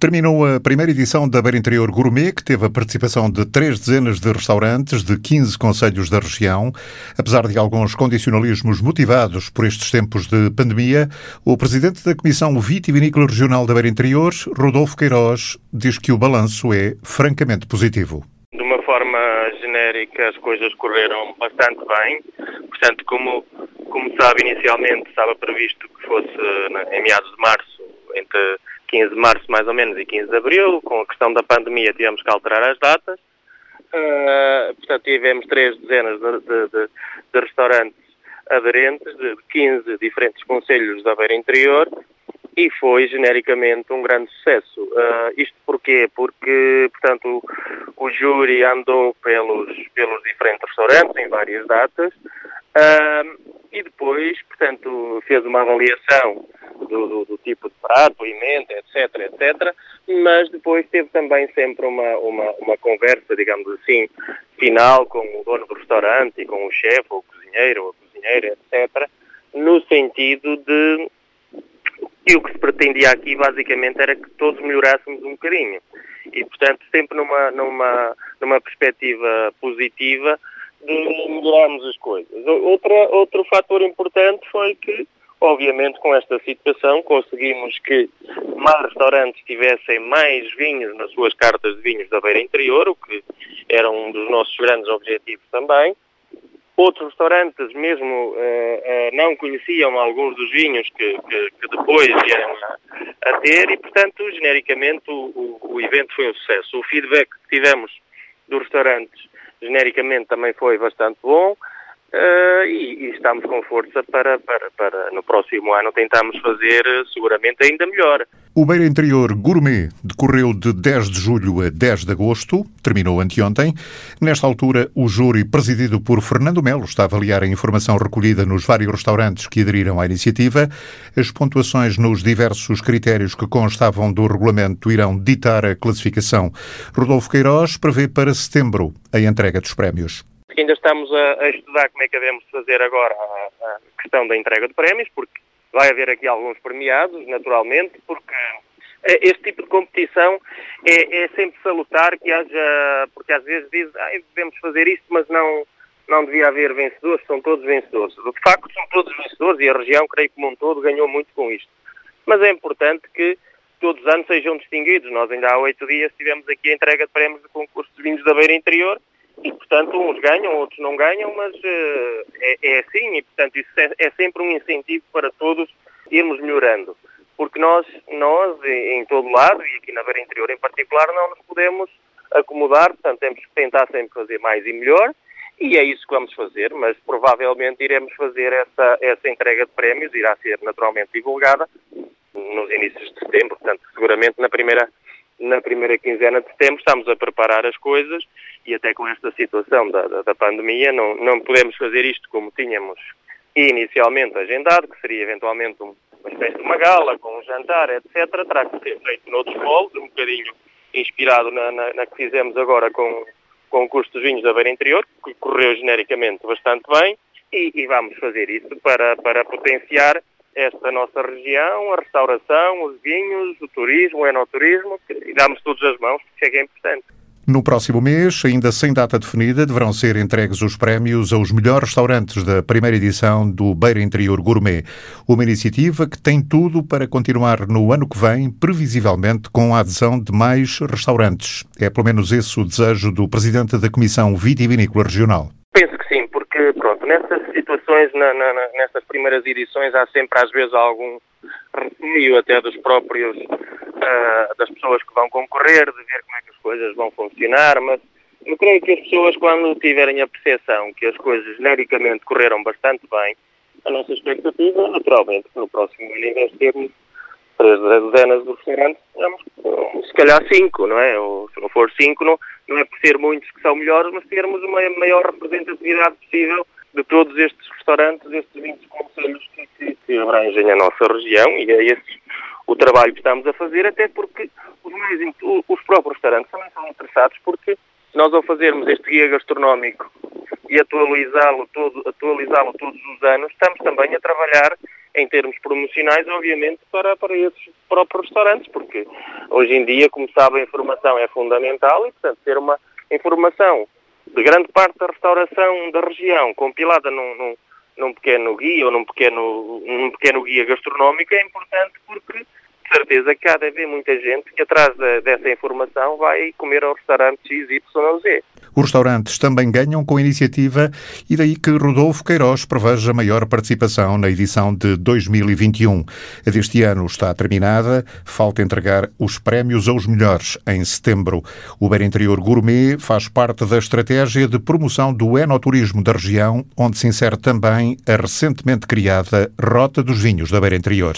Terminou a primeira edição da Beira Interior Gourmet, que teve a participação de três dezenas de restaurantes de 15 conselhos da região. Apesar de alguns condicionalismos motivados por estes tempos de pandemia, o presidente da Comissão Vitivinícola Regional da Beira Interior, Rodolfo Queiroz, diz que o balanço é francamente positivo. De uma forma genérica, as coisas correram bastante bem. Portanto, como, como sabe, inicialmente estava previsto que fosse em meados de março, entre 15 de março mais ou menos e 15 de abril, com a questão da pandemia tivemos que alterar as datas. Uh, portanto, tivemos três dezenas de, de, de, de restaurantes aderentes de 15 diferentes conselhos da Beira Interior e foi genericamente um grande sucesso. Uh, isto porquê? Porque, portanto, o, o, júri andou pelos, pelos diferentes restaurantes em várias datas uh, e depois, portanto, fez uma avaliação do, do, do, tipo de prato, emenda, etc, etc, mas depois teve também sempre uma, uma, uma conversa, digamos assim, final com o dono do restaurante e com o chefe, ou o cozinheiro, ou a cozinheira, etc, no sentido de e o que se pretendia aqui basicamente era que todos melhorássemos um bocadinho. E, portanto, sempre numa, numa, numa perspectiva positiva de melhorarmos as coisas. Outra, outro fator importante foi que Obviamente, com esta situação, conseguimos que mais restaurantes tivessem mais vinhos nas suas cartas de vinhos da Beira Interior, o que era um dos nossos grandes objetivos também. Outros restaurantes mesmo uh, uh, não conheciam alguns dos vinhos que, que, que depois vieram a, a, ter e, portanto, genericamente o, o, o evento foi um sucesso. O feedback que tivemos dos restaurantes genericamente também foi bastante bom. Uh, e, e, estamos com força para, para, para no próximo ano tentarmos fazer eh, seguramente ainda melhor. O Beira Interior Gourmet decorreu de 10 de julho a 10 de agosto, terminou anteontem. Nesta altura, o júri, presidido por Fernando Melo, está a avaliar a informação recolhida nos vários restaurantes que aderiram à iniciativa. As pontuações nos diversos critérios que constavam do regulamento irão ditar a classificação. Rodolfo Queiroz prevê para setembro a entrega dos prémios ainda estamos a, a, estudar como é que devemos fazer agora a, a, questão da entrega de prémios, porque vai haver aqui alguns premiados, naturalmente, porque este tipo de competição é, é sempre salutar que haja, porque às vezes dizem, ah, devemos fazer isto, mas não, não devia haver vencedores, são todos vencedores. De facto, são todos vencedores e a região, creio que como um todo, ganhou muito com isto. Mas é importante que todos os anos sejam distinguidos. Nós ainda há oito dias tivemos aqui a entrega de prémios do concurso de vinhos da Beira Interior e, portanto, uns ganham, outros não ganham, mas uh, é, é, assim e, portanto, isso é, é, sempre um incentivo para todos irmos melhorando. Porque nós, nós, em todo lado, e aqui na Beira Interior em particular, não nos podemos acomodar, portanto, temos que tentar sempre fazer mais e melhor, e é isso que vamos fazer, mas provavelmente iremos fazer essa, essa entrega de prémios, irá ser naturalmente divulgada nos inícios de setembro, portanto, seguramente na primeira na primeira quinzena de setembro estamos a preparar as coisas e até com esta situação da, da, da pandemia não, não podemos fazer isto como tínhamos inicialmente agendado, que seria eventualmente uma espécie de uma gala com um jantar, etc. Terá que ser feito noutros moldes, um bocadinho inspirado na, na, na, que fizemos agora com, com o curso dos vinhos da Beira Interior, que correu genericamente bastante bem, e, e vamos fazer isso para, para potenciar esta nossa região, a restauração, os vinhos, o turismo, o enoturismo, e damos todas as mãos, porque é importante. No próximo mês, ainda sem data definida, deverão ser entregues os prémios aos melhores restaurantes da primeira edição do Beira Interior Gourmet. Uma iniciativa que tem tudo para continuar no ano que vem, previsivelmente com a adesão de mais restaurantes. É pelo menos esse o desejo do presidente da Comissão Vitivinícola Regional. Penso que sim, porque, pronto, nessas situações, na, na, nessas primeiras edições, há sempre às vezes algum receio até dos próprios, uh, das pessoas que vão concorrer, de ver como é que as coisas vão funcionar, mas eu creio que as pessoas, quando tiverem a percepção que as coisas genericamente correram bastante bem, a nossa expectativa, naturalmente, no próximo ano, em termos três dezenas de restaurantes, se calhar cinco, não é? Ou se não for cinco, não, não é por ser muitos que são melhores, mas termos uma maior representatividade possível de todos estes restaurantes, estes 20 conselhos que, que, que, abrangem a nossa região e é esse o trabalho que estamos a fazer, até porque os, meios, os próprios restaurantes também são interessados porque nós ao fazermos este guia gastronómico e atualizá-lo todo, atualizá-lo todos os anos, estamos também a trabalhar em termos promocionais, obviamente, para, para esses próprios restaurantes, porque hoje em dia, como sabe, a informação é fundamental e, portanto, ter uma informação de grande parte da restauração da região compilada num, num, num pequeno guia ou num pequeno, num pequeno guia gastronómico é importante porque de certeza de haver muita gente que atrás de, dessa informação vai comer ao restaurante XYZ. Os restaurantes também ganham com a iniciativa e daí que Rodolfo Queiroz preveja maior participação na edição de 2021. A deste ano está terminada, falta entregar os prémios aos melhores em setembro. O Beira Interior Gourmet faz parte da estratégia de promoção do enoturismo da região, onde se insere também a recentemente criada Rota dos Vinhos da Beira Interior.